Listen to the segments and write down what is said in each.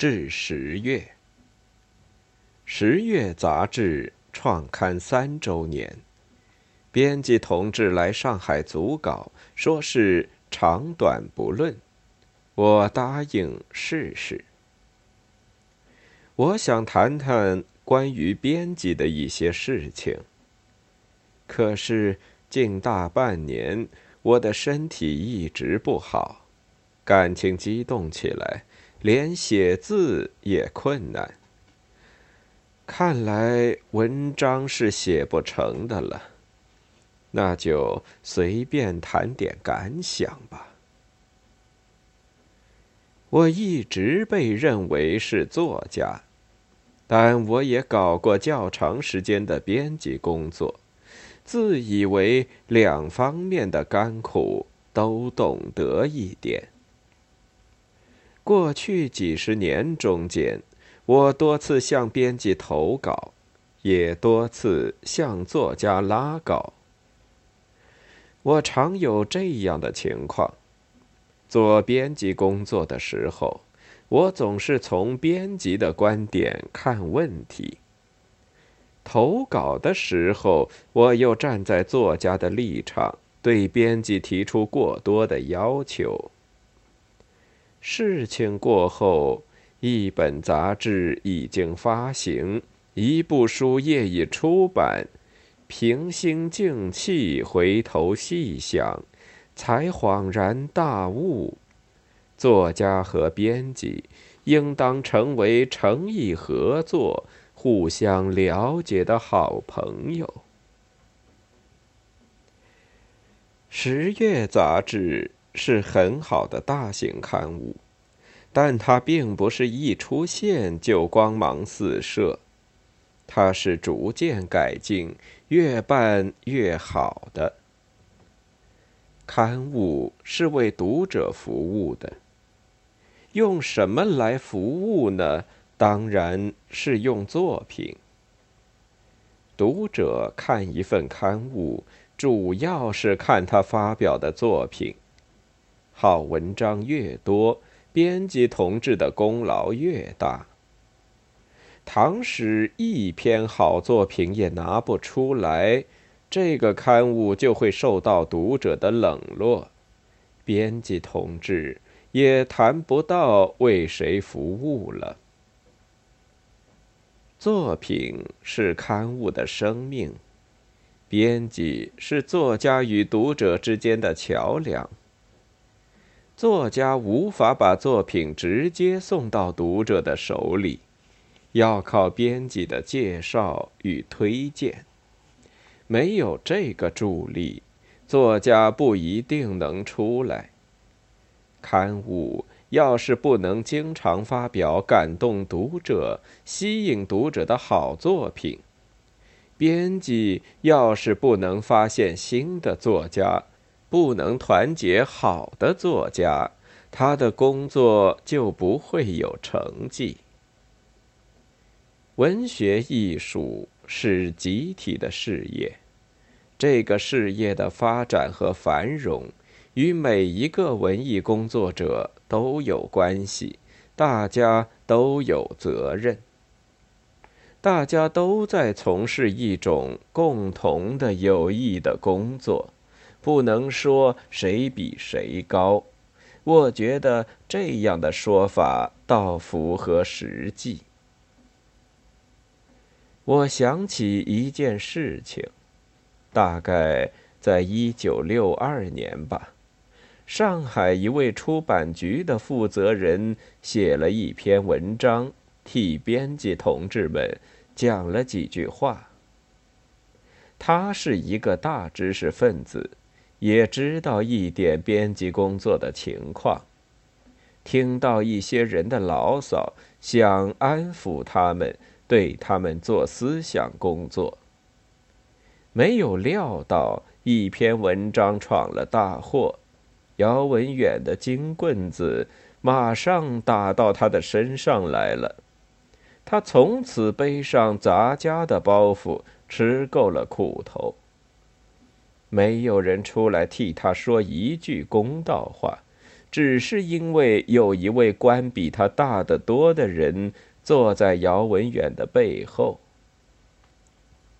至十月。十月杂志创刊三周年，编辑同志来上海组稿，说是长短不论，我答应试试。我想谈谈关于编辑的一些事情。可是近大半年，我的身体一直不好，感情激动起来，连写字也困难。看来文章是写不成的了，那就随便谈点感想吧。我一直被认为是作家。但我也搞过较长时间的编辑工作，自以为两方面的甘苦都懂得一点。过去几十年中间，我多次向编辑投稿，也多次向作家拉稿。我常有这样的情况：做编辑工作的时候。我总是从编辑的观点看问题。投稿的时候，我又站在作家的立场，对编辑提出过多的要求。事情过后，一本杂志已经发行，一部书业已出版。平心静气，回头细想，才恍然大悟。作家和编辑应当成为诚意合作、互相了解的好朋友。十月杂志是很好的大型刊物，但它并不是一出现就光芒四射，它是逐渐改进、越办越好的。刊物是为读者服务的。用什么来服务呢？当然是用作品。读者看一份刊物，主要是看他发表的作品。好文章越多，编辑同志的功劳越大。倘使一篇好作品也拿不出来，这个刊物就会受到读者的冷落。编辑同志。也谈不到为谁服务了。作品是刊物的生命，编辑是作家与读者之间的桥梁。作家无法把作品直接送到读者的手里，要靠编辑的介绍与推荐。没有这个助力，作家不一定能出来。刊物要是不能经常发表感动读者、吸引读者的好作品，编辑要是不能发现新的作家，不能团结好的作家，他的工作就不会有成绩。文学艺术是集体的事业，这个事业的发展和繁荣。与每一个文艺工作者都有关系，大家都有责任。大家都在从事一种共同的有益的工作，不能说谁比谁高。我觉得这样的说法倒符合实际。我想起一件事情，大概在一九六二年吧。上海一位出版局的负责人写了一篇文章，替编辑同志们讲了几句话。他是一个大知识分子，也知道一点编辑工作的情况。听到一些人的牢骚，想安抚他们，对他们做思想工作。没有料到一篇文章闯了大祸。姚文远的金棍子马上打到他的身上来了，他从此背上杂家的包袱，吃够了苦头。没有人出来替他说一句公道话，只是因为有一位官比他大得多的人坐在姚文远的背后。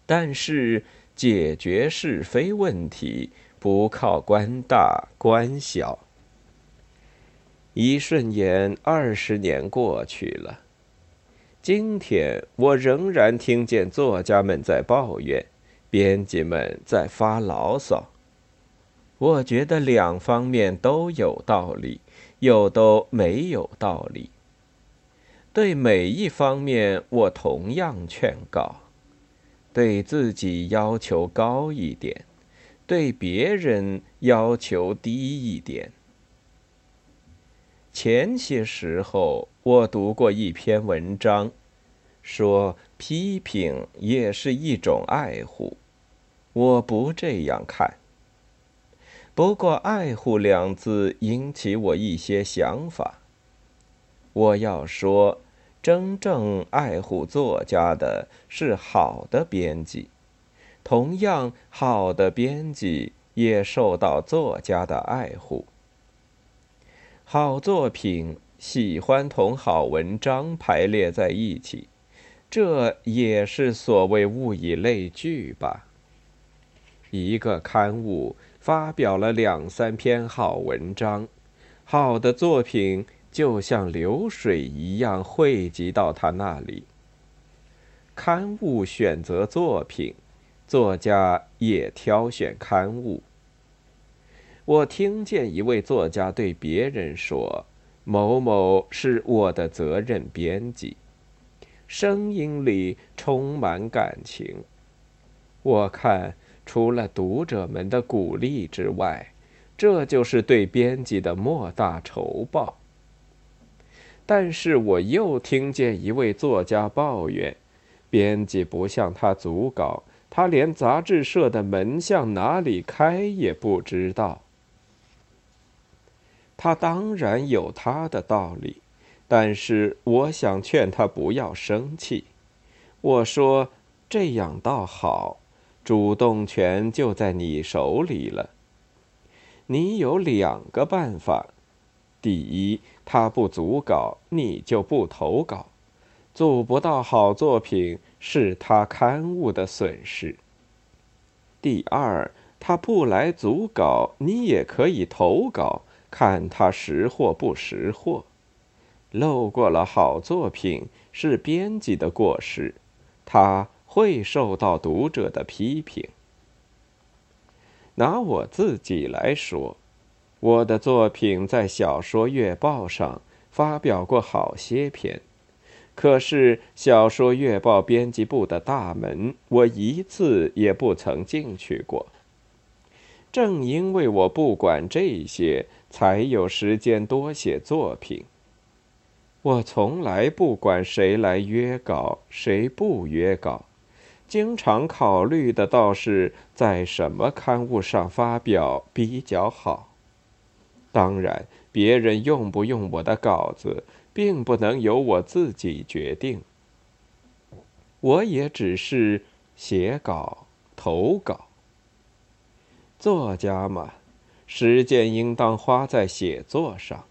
但是解决是非问题不靠官大官小。一瞬间，二十年过去了。今天我仍然听见作家们在抱怨，编辑们在发牢骚。我觉得两方面都有道理，又都没有道理。对每一方面，我同样劝告：对自己要求高一点，对别人要求低一点。前些时候，我读过一篇文章，说批评也是一种爱护。我不这样看。不过，“爱护”两字引起我一些想法。我要说，真正爱护作家的是好的编辑，同样好的编辑也受到作家的爱护。好作品喜欢同好文章排列在一起，这也是所谓物以类聚吧。一个刊物发表了两三篇好文章，好的作品就像流水一样汇集到他那里。刊物选择作品，作家也挑选刊物。我听见一位作家对别人说：“某某是我的责任编辑。”声音里充满感情。我看，除了读者们的鼓励之外，这就是对编辑的莫大酬报。但是我又听见一位作家抱怨：“编辑不向他组稿，他连杂志社的门向哪里开也不知道。”他当然有他的道理，但是我想劝他不要生气。我说：“这样倒好，主动权就在你手里了。你有两个办法：第一，他不组稿，你就不投稿，组不到好作品是他刊物的损失；第二，他不来组稿，你也可以投稿。”看他识货不识货，漏过了好作品是编辑的过失，他会受到读者的批评。拿我自己来说，我的作品在《小说月报》上发表过好些篇，可是《小说月报》编辑部的大门我一次也不曾进去过。正因为我不管这些。才有时间多写作品。我从来不管谁来约稿，谁不约稿，经常考虑的倒是在什么刊物上发表比较好。当然，别人用不用我的稿子，并不能由我自己决定。我也只是写稿、投稿。作家嘛。时间应当花在写作上。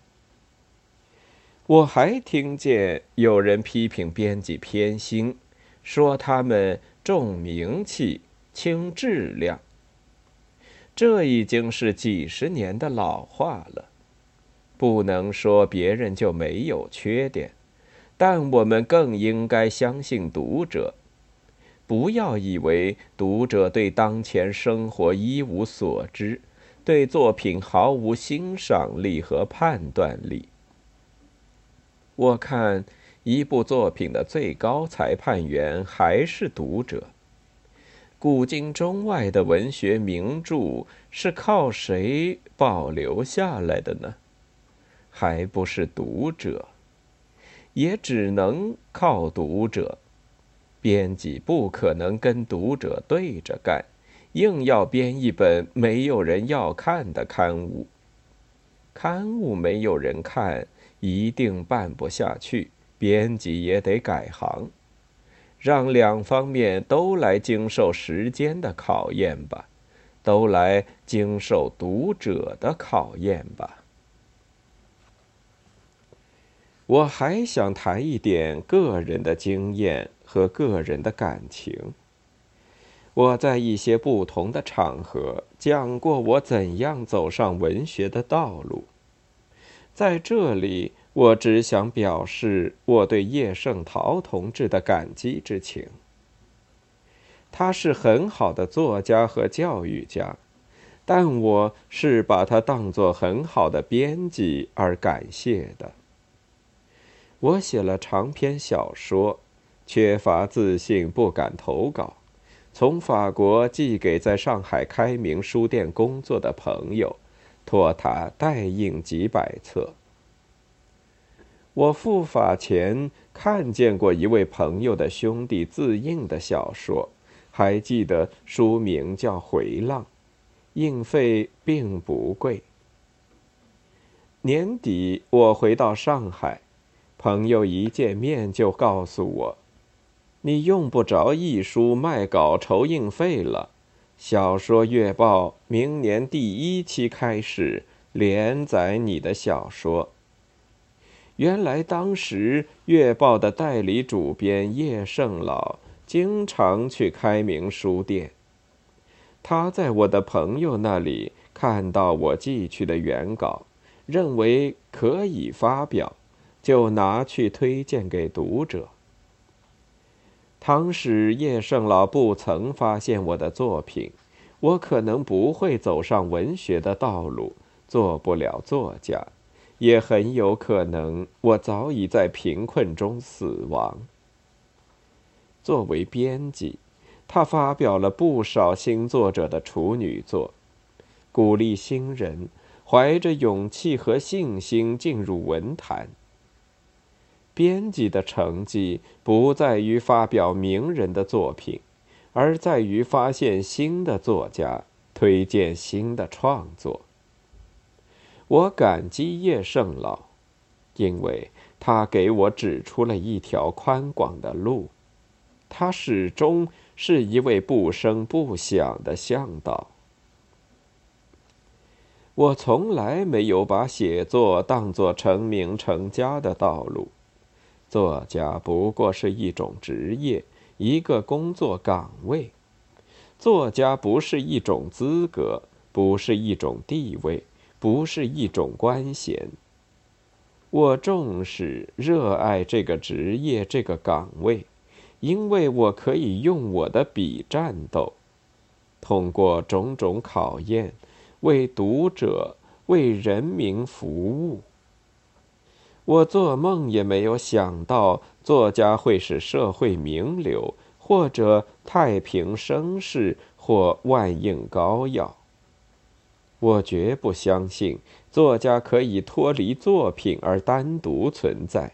我还听见有人批评编辑偏心，说他们重名气轻质量。这已经是几十年的老话了，不能说别人就没有缺点，但我们更应该相信读者，不要以为读者对当前生活一无所知。对作品毫无欣赏力和判断力。我看一部作品的最高裁判员还是读者。古今中外的文学名著是靠谁保留下来的呢？还不是读者？也只能靠读者。编辑不可能跟读者对着干。硬要编一本没有人要看的刊物，刊物没有人看，一定办不下去，编辑也得改行，让两方面都来经受时间的考验吧，都来经受读者的考验吧。我还想谈一点个人的经验和个人的感情。我在一些不同的场合讲过我怎样走上文学的道路，在这里，我只想表示我对叶圣陶同志的感激之情。他是很好的作家和教育家，但我是把他当作很好的编辑而感谢的。我写了长篇小说，缺乏自信，不敢投稿。从法国寄给在上海开明书店工作的朋友，托他代印几百册。我赴法前看见过一位朋友的兄弟自印的小说，还记得书名叫《回浪》，印费并不贵。年底我回到上海，朋友一见面就告诉我。你用不着译书卖稿筹印费了，小说月报明年第一期开始连载你的小说。原来当时月报的代理主编叶圣老经常去开明书店，他在我的朋友那里看到我寄去的原稿，认为可以发表，就拿去推荐给读者。倘使叶圣老不曾发现我的作品，我可能不会走上文学的道路，做不了作家，也很有可能我早已在贫困中死亡。作为编辑，他发表了不少新作者的处女作，鼓励新人怀着勇气和信心进入文坛。编辑的成绩不在于发表名人的作品，而在于发现新的作家，推荐新的创作。我感激叶圣老，因为他给我指出了一条宽广的路。他始终是一位不声不响的向导。我从来没有把写作当作成名成家的道路。作家不过是一种职业，一个工作岗位。作家不是一种资格，不是一种地位，不是一种官衔。我重视、热爱这个职业、这个岗位，因为我可以用我的笔战斗，通过种种考验，为读者、为人民服务。我做梦也没有想到，作家会是社会名流，或者太平绅士，或万应膏药。我绝不相信，作家可以脱离作品而单独存在，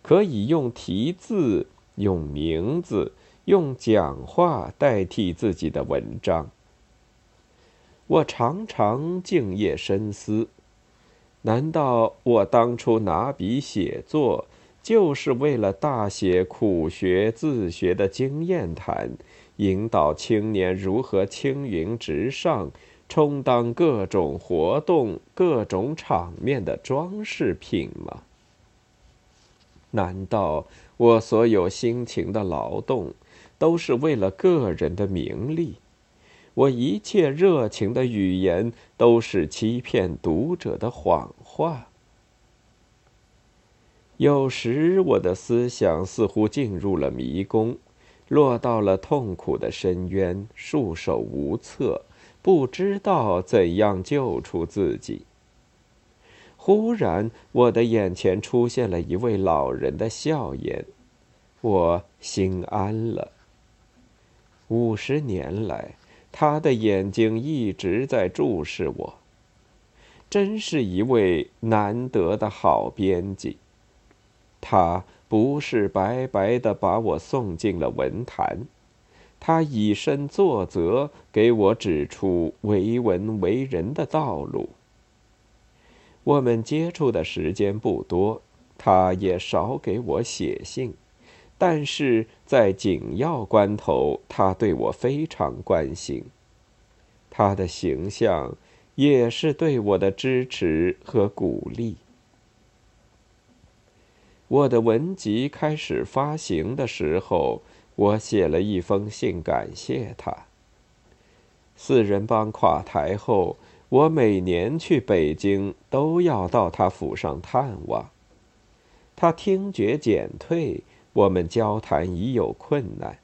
可以用题字、用名字、用讲话代替自己的文章。我常常静夜深思。难道我当初拿笔写作，就是为了大写苦学自学的经验谈，引导青年如何青云直上，充当各种活动、各种场面的装饰品吗？难道我所有辛勤的劳动，都是为了个人的名利？我一切热情的语言都是欺骗读者的谎话。有时我的思想似乎进入了迷宫，落到了痛苦的深渊，束手无策，不知道怎样救出自己。忽然，我的眼前出现了一位老人的笑颜，我心安了。五十年来。他的眼睛一直在注视我，真是一位难得的好编辑。他不是白白的把我送进了文坛，他以身作则，给我指出为文为人的道路。我们接触的时间不多，他也少给我写信。但是在紧要关头，他对我非常关心，他的形象也是对我的支持和鼓励。我的文集开始发行的时候，我写了一封信感谢他。四人帮垮台后，我每年去北京都要到他府上探望。他听觉减退，我们交谈已有困难，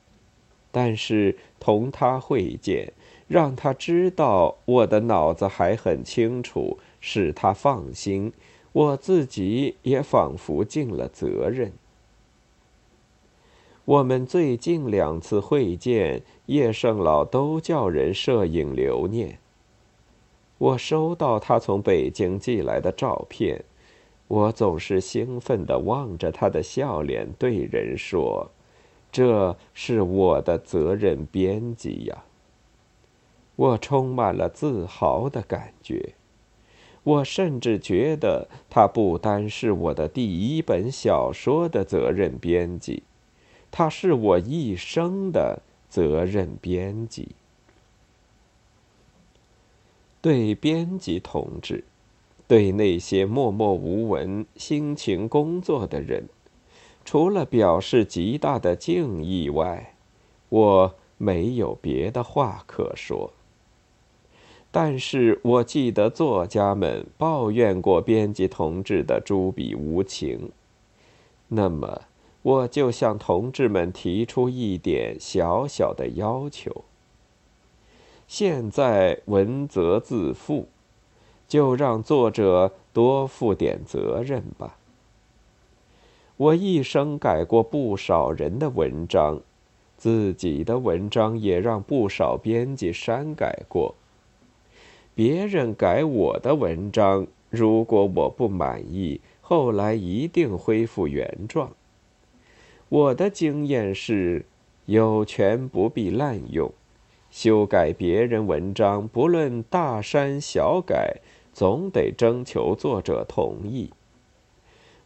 但是同他会见，让他知道我的脑子还很清楚，使他放心。我自己也仿佛尽了责任。我们最近两次会见，叶圣老都叫人摄影留念。我收到他从北京寄来的照片，我总是兴奋地望着他的笑脸，对人说：“这是我的责任编辑呀。”我充满了自豪的感觉。我甚至觉得他不单是我的第一本小说的责任编辑，他是我一生的责任编辑。对编辑同志，对那些默默无闻、辛勤工作的人，除了表示极大的敬意外，我没有别的话可说。但是我记得作家们抱怨过编辑同志的朱笔无情，那么我就向同志们提出一点小小的要求。现在文责自负，就让作者多负点责任吧。我一生改过不少人的文章，自己的文章也让不少编辑删改过。别人改我的文章，如果我不满意，后来一定恢复原状。我的经验是，有权不必滥用，修改别人文章，不论大删小改，总得征求作者同意。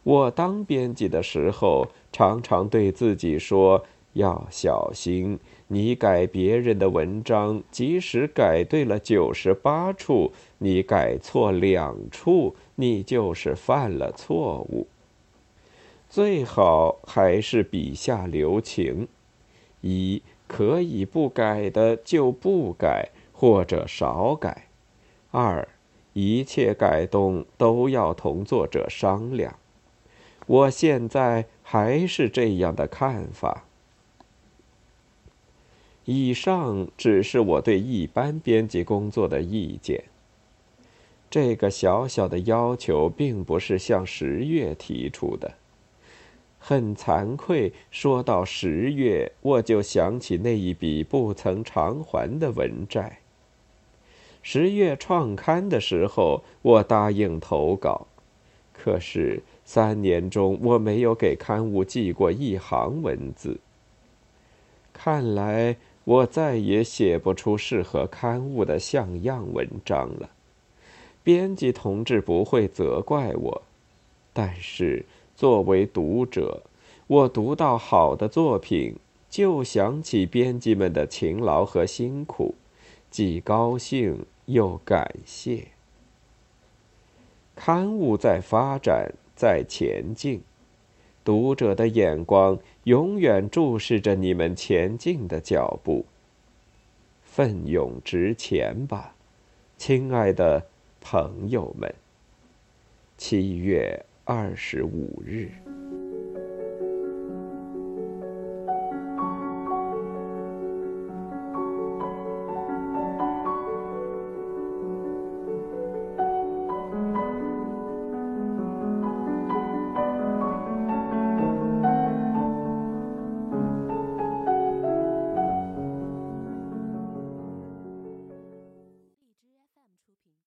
我当编辑的时候，常常对自己说要小心。你改别人的文章，即使改对了九十八处，你改错两处，你就是犯了错误。最好还是笔下留情：一可以不改的就不改，或者少改；二一切改动都要同作者商量。我现在还是这样的看法。以上只是我对一般编辑工作的意见。这个小小的要求并不是向十月提出的。很惭愧，说到十月，我就想起那一笔不曾偿还的文债。十月创刊的时候，我答应投稿，可是三年中我没有给刊物寄过一行文字。看来。我再也写不出适合刊物的像样文章了，编辑同志不会责怪我，但是作为读者，我读到好的作品，就想起编辑们的勤劳和辛苦，既高兴又感谢。刊物在发展，在前进。读者的眼光永远注视着你们前进的脚步。奋勇直前吧，亲爱的朋友们。七月二十五日。